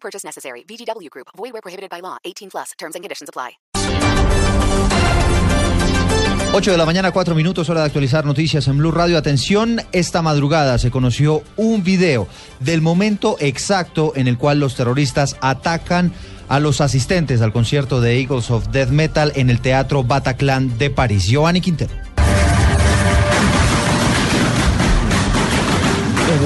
Purchase necessary. VGW Group. Void prohibited by law. 18 plus. Terms and conditions apply. 8 de la mañana, 4 minutos, hora de actualizar noticias en Blue Radio. Atención, esta madrugada se conoció un video del momento exacto en el cual los terroristas atacan a los asistentes al concierto de Eagles of Death Metal en el Teatro Bataclan de París. Giovanni Quintero.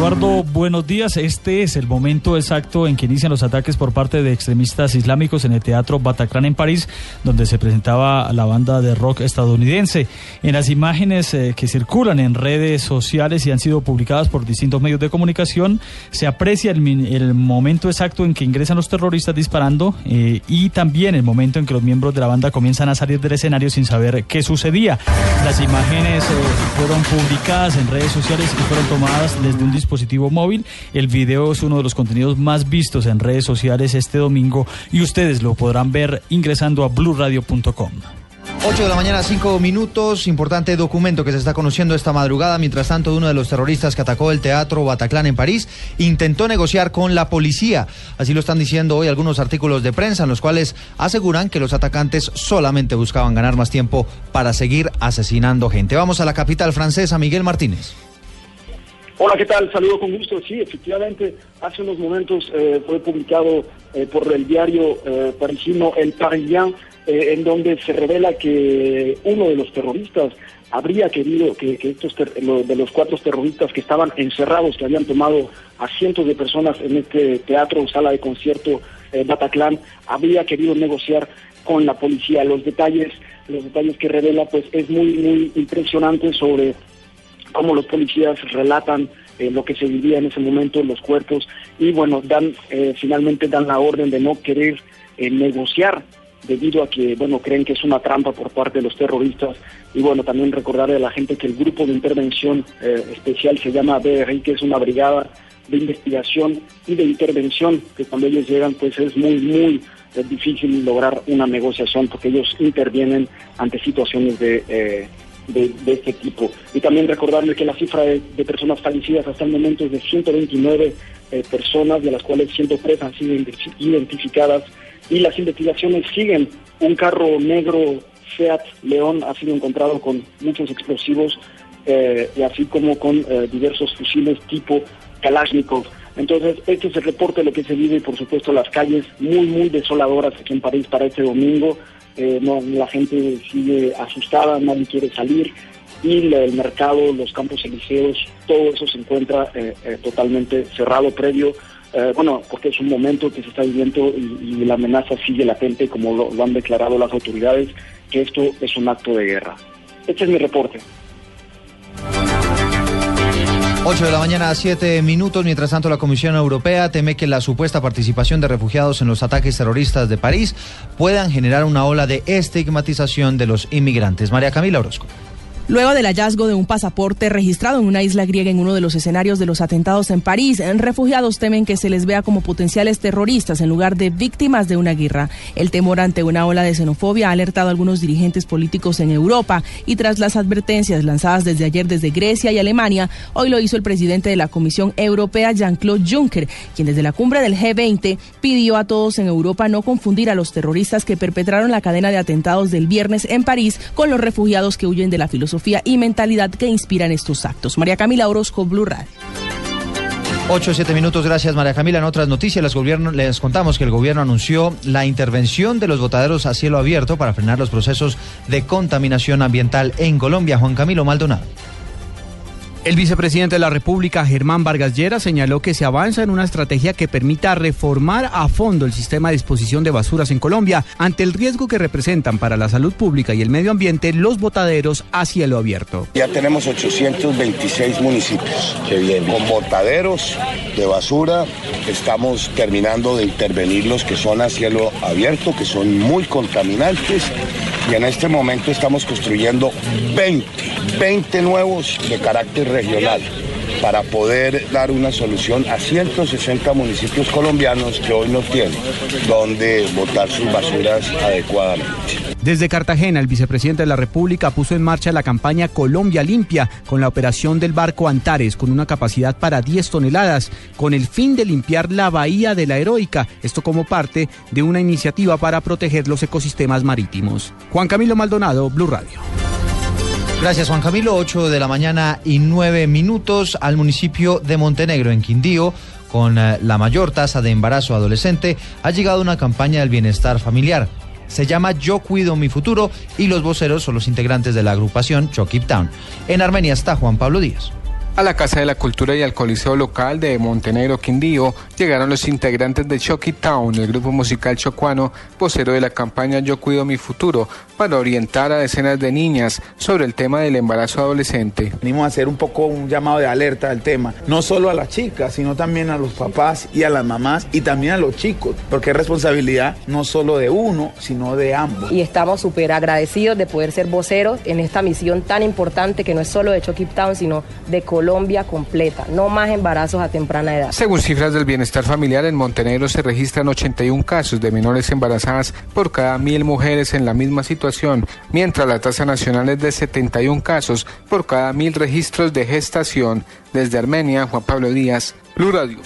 Eduardo, buenos días. Este es el momento exacto en que inician los ataques por parte de extremistas islámicos en el Teatro Bataclan en París, donde se presentaba la banda de rock estadounidense. En las imágenes eh, que circulan en redes sociales y han sido publicadas por distintos medios de comunicación, se aprecia el, momento exacto en que ingresan los terroristas disparando eh, y también el momento en que los miembros de la banda comienzan a salir del escenario sin saber qué sucedía. Las imágenes eh, fueron publicadas en redes sociales y fueron tomadas desde un dispositivo móvil. El video es uno de los contenidos más vistos en redes sociales este domingo y ustedes lo podrán ver ingresando a bluradio.com. 8 de la mañana, 5 minutos. Importante documento que se está conociendo esta madrugada. Mientras tanto, uno de los terroristas que atacó el teatro Bataclan en París intentó negociar con la policía. Así lo están diciendo hoy algunos artículos de prensa en los cuales aseguran que los atacantes solamente buscaban ganar más tiempo para seguir asesinando gente. Vamos a la capital francesa, Miguel Martínez. Hola, ¿qué tal? Saludo con gusto. Sí, efectivamente, hace unos momentos eh, fue publicado eh, por el diario eh, parisino El Parisien, en donde se revela que uno de los terroristas habría querido que, estos de los cuatro terroristas que estaban encerrados, que habían tomado a cientos de personas en este teatro, sala de concierto Bataclan, habría querido negociar con la policía. Los detalles, los detalles que revela, pues es muy, muy impresionante sobre cómo los policías relatan eh, lo que se vivía en ese momento, los cuerpos, y bueno, dan eh, finalmente dan la orden de no querer eh, negociar debido a que, bueno, creen que es una trampa por parte de los terroristas. Y bueno, también recordarle a la gente que el grupo de intervención especial se llama BRI, que es una brigada de investigación y de intervención, que cuando ellos llegan, pues es muy, muy difícil lograr una negociación porque ellos intervienen ante situaciones de de, este tipo. Y también recordarle que la cifra de, personas fallecidas hasta el momento es de 129 eh, personas, de las cuales 103 han sido identificadas y las investigaciones siguen. Un carro negro Seat León ha sido encontrado con muchos explosivos eh, y así como con eh, diversos fusiles tipo Kalashnikov. Entonces, este es el reporte de lo que se vive y por supuesto las calles muy, muy desoladoras aquí en París para este domingo. Eh, no, la gente sigue asustada, nadie quiere salir y el mercado, los campos elíseos, todo eso se encuentra eh, eh, totalmente cerrado previo, bueno, porque es un momento que se está viviendo y, la amenaza sigue latente, como lo, han declarado las autoridades, que esto es un acto de guerra. Este es mi reporte. 8 de la mañana, 7 minutos. Mientras tanto, la Comisión Europea teme que la supuesta participación de refugiados en los ataques terroristas de París puedan generar una ola de estigmatización de los inmigrantes. María Camila Orozco. Luego del hallazgo de un pasaporte registrado en una isla griega en uno de los escenarios de los atentados en París, refugiados temen que se les vea como potenciales terroristas en lugar de víctimas de una guerra. El temor ante una ola de xenofobia ha alertado a algunos dirigentes políticos en Europa y tras las advertencias lanzadas desde ayer desde Grecia y Alemania, hoy lo hizo el presidente de la Comisión Europea, Jean-Claude Juncker, quien desde la cumbre del G20 pidió a todos en Europa no confundir a los terroristas que perpetraron la cadena de atentados del viernes en París con los refugiados que huyen de la filosofía y mentalidad que inspiran estos actos. María Camila Orozco, Blue Radio. 8 7 minutos, gracias María Camila. En otras noticias, les, les contamos que el gobierno anunció la intervención de los botaderos a cielo abierto para frenar los procesos de contaminación ambiental en Colombia. Juan Camilo Maldonado. El vicepresidente de la República, Germán Vargas Llera, señaló que se avanza en una estrategia que permita reformar a fondo el sistema de disposición de basuras en Colombia ante el riesgo que representan para la salud pública y el medio ambiente los botaderos a cielo abierto. Ya tenemos 826 municipios con botaderos de basura. Estamos terminando de intervenir los que son a cielo abierto, que son muy contaminantes. Y en este momento estamos construyendo 20, 20 nuevos de carácter regional para poder dar una solución a 160 municipios colombianos que hoy no tienen donde botar sus basuras adecuadamente. Desde Cartagena, el vicepresidente de la República puso en marcha la campaña Colombia Limpia con la operación del barco Antares con una capacidad para 10 toneladas, con el fin de limpiar la bahía de la Heroica, esto como parte de una iniciativa para proteger los ecosistemas marítimos. Juan Camilo Maldonado, Blue Radio. Gracias Juan Camilo, 8 de la mañana y 9 minutos al municipio de Montenegro, en Quindío, con eh, la mayor tasa de embarazo adolescente, ha llegado una campaña del bienestar familiar. Se llama Yo Cuido Mi Futuro y los voceros son los integrantes de la agrupación Chokip Town. En Armenia está Juan Pablo Díaz. A la Casa de la Cultura y al Coliseo Local de Montenegro Quindío llegaron los integrantes de Chucky Town, el grupo musical chocuano, vocero de la campaña Yo Cuido Mi Futuro, para orientar a decenas de niñas sobre el tema del embarazo adolescente. Venimos a hacer un poco un llamado de alerta al tema, no solo a las chicas, sino también a los papás y a las mamás y también a los chicos, porque es responsabilidad no solo de uno, sino de ambos. Y estamos súper agradecidos de poder ser voceros en esta misión tan importante que no es solo de Chucky Town, sino de Colombia completa. No más embarazos a temprana edad. Según cifras del bienestar familiar, en Montenegro se registran 81 casos de menores embarazadas por cada mil mujeres en la misma situación, mientras la tasa nacional es de 71 casos por cada mil registros de gestación. Desde Armenia, Juan Pablo Díaz, Blue Radio.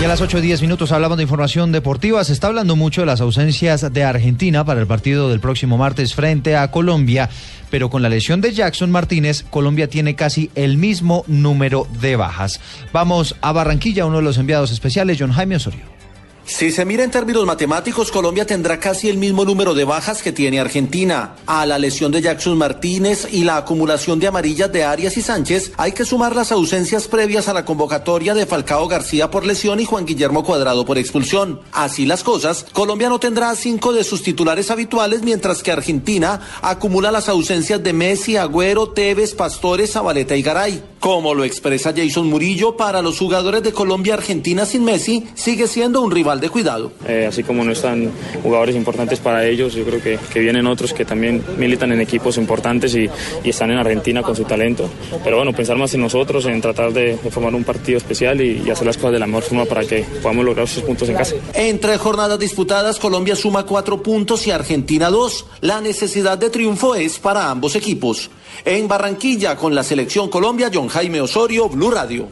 Y a las 8 y 10 minutos hablamos de información deportiva. Se está hablando mucho de las ausencias de Argentina para el partido del próximo martes frente a Colombia, pero con la lesión de Jackson Martínez, Colombia tiene casi el mismo número de bajas. Vamos a Barranquilla, uno de los enviados especiales, John Jaime Osorio. Si se mira en términos matemáticos, Colombia tendrá casi el mismo número de bajas que tiene Argentina. A la lesión de Jackson Martínez y la acumulación de amarillas de Arias y Sánchez, hay que sumar las ausencias previas a la convocatoria de Falcao García por lesión y Juan Guillermo Cuadrado por expulsión. Así las cosas, Colombia no tendrá cinco de sus titulares habituales, mientras que Argentina acumula las ausencias de Messi, Agüero, Tevez, Pastores, Zabaleta y Garay. Como lo expresa Jason Murillo, para los jugadores de Colombia, Argentina sin Messi sigue siendo un rival de cuidado. Eh, así como no están jugadores importantes para ellos, yo creo que, que vienen otros que también militan en equipos importantes y, y, están en Argentina con su talento. Pero bueno, pensar más en nosotros, en tratar de, de formar un partido especial y, y, hacer las cosas de la mejor forma para que podamos lograr esos puntos en casa. En tres jornadas disputadas, Colombia suma cuatro puntos y Argentina dos. La necesidad de triunfo es para ambos equipos. En Barranquilla, con la selección Colombia, John Jaime Osorio, Blue Radio.